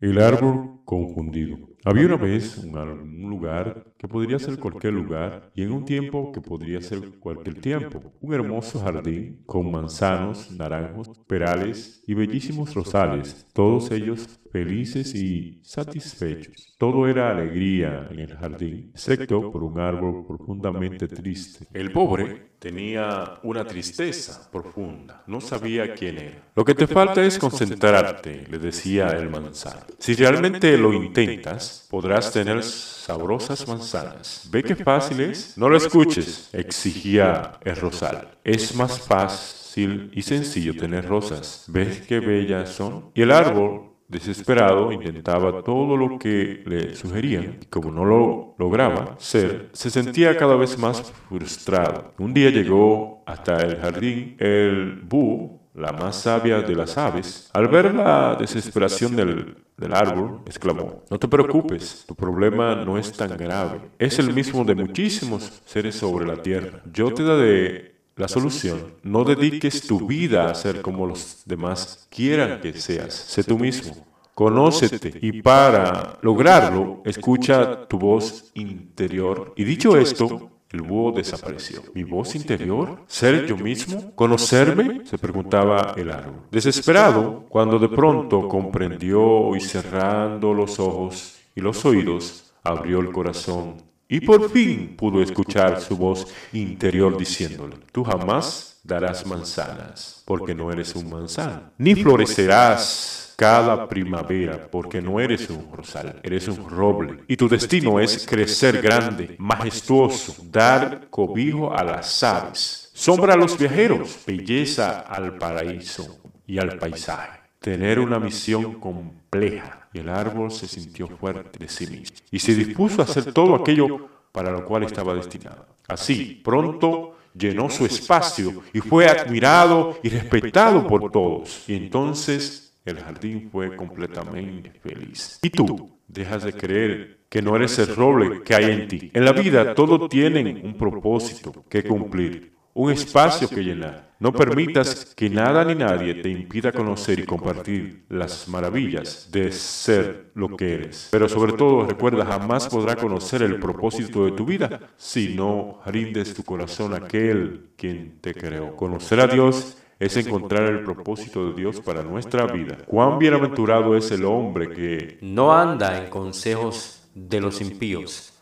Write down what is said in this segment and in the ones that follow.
El árbol confundido. Había una vez un, un, lugar que podría ser cualquier lugar y en un tiempo que podría ser cualquier tiempo. Un hermoso jardín con manzanos, naranjos, perales y bellísimos rosales, todos ellos felices y satisfechos. Todo era alegría en el jardín, excepto por un árbol profundamente triste. El pobre tenía una tristeza profunda, no sabía quién era. Lo que te falta es concentrarte, le decía el manzano. Si realmente lo intentas, podrás tener sabrosas manzanas. ¿Ve qué fácil es? No lo escuches, exigía el rosal. Es más fácil y sencillo tener rosas. ¿Ves qué bellas son? Y el árbol Desesperado, intentaba todo lo que le sugerían y como no lo lograba ser, se sentía cada vez más frustrado. Un día llegó hasta el jardín el búho, la más sabia de las aves. Al ver la desesperación del, del árbol, exclamó, no te preocupes, tu problema no es tan grave. Es el mismo de muchísimos seres sobre la tierra. Yo te daré la solución, no dediques tu vida a ser como los demás quieran que seas. Sé tú mismo. Conócete y para lograrlo, escucha tu voz interior. Y dicho esto, el búho desapareció. ¿Mi voz interior? ¿Ser yo mismo? ¿Conocerme? se preguntaba el árbol. Desesperado, cuando de pronto comprendió y cerrando los ojos y los oídos, abrió el corazón y por fin pudo escuchar su voz interior diciéndole, tú jamás darás manzanas, porque no eres un manzano, ni florecerás cada primavera, porque no eres un rosal, eres un roble. Y tu destino es crecer grande, majestuoso, dar cobijo a las aves, sombra a los viajeros, belleza al paraíso y al paisaje. Tener una misión compleja y el árbol se sintió fuerte de sí mismo y se dispuso a hacer todo aquello para lo cual estaba destinado. Así, pronto llenó su espacio y fue admirado y respetado por todos. Y entonces el jardín fue completamente feliz. ¿Y tú? Dejas de creer que no eres el roble que hay en ti. En la vida todo tiene un propósito que cumplir un espacio que llenar. No permitas que nada ni nadie te impida conocer y compartir las maravillas de ser lo que eres. Pero sobre todo recuerda, jamás podrá conocer el propósito de tu vida si no rindes tu corazón a aquel quien te creó. Conocer a Dios es encontrar el propósito de Dios para nuestra vida. Cuán bienaventurado es el hombre que no anda en consejos de los impíos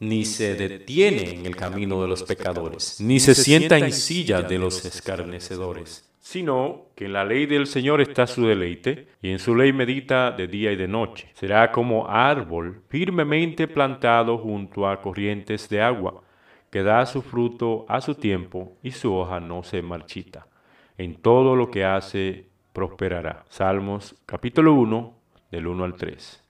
ni se detiene en el camino de los pecadores, ni se sienta en silla de los escarnecedores, sino que en la ley del Señor está su deleite, y en su ley medita de día y de noche. Será como árbol firmemente plantado junto a corrientes de agua, que da su fruto a su tiempo y su hoja no se marchita. En todo lo que hace prosperará. Salmos capítulo 1, del 1 al 3.